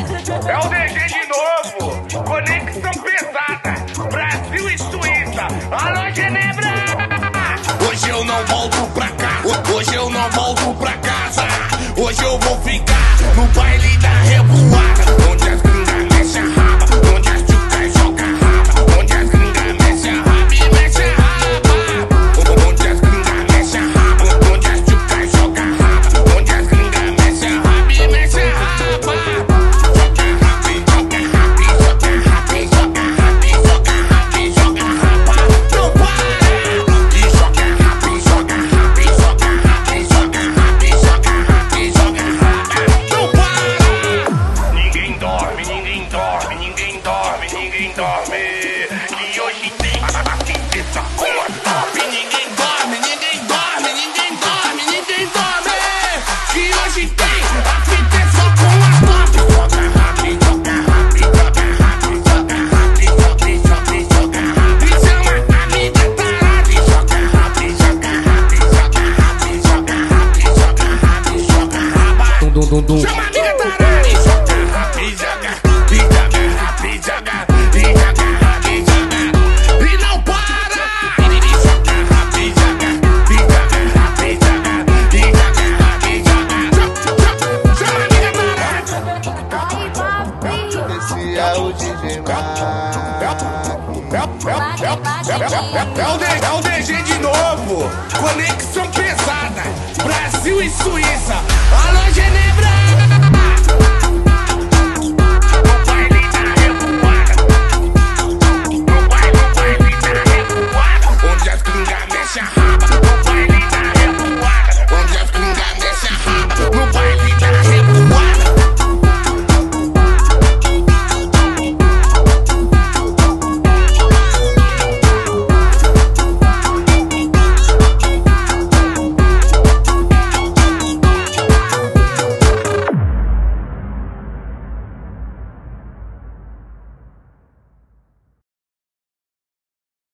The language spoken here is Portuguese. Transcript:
É o DG de novo! Conexão pesada! dum dum. Chama a minha tarari. E não para. Chama a minha é o DJ é o DG de novo, conexão pesada, Brasil e Suíça, alô Genê!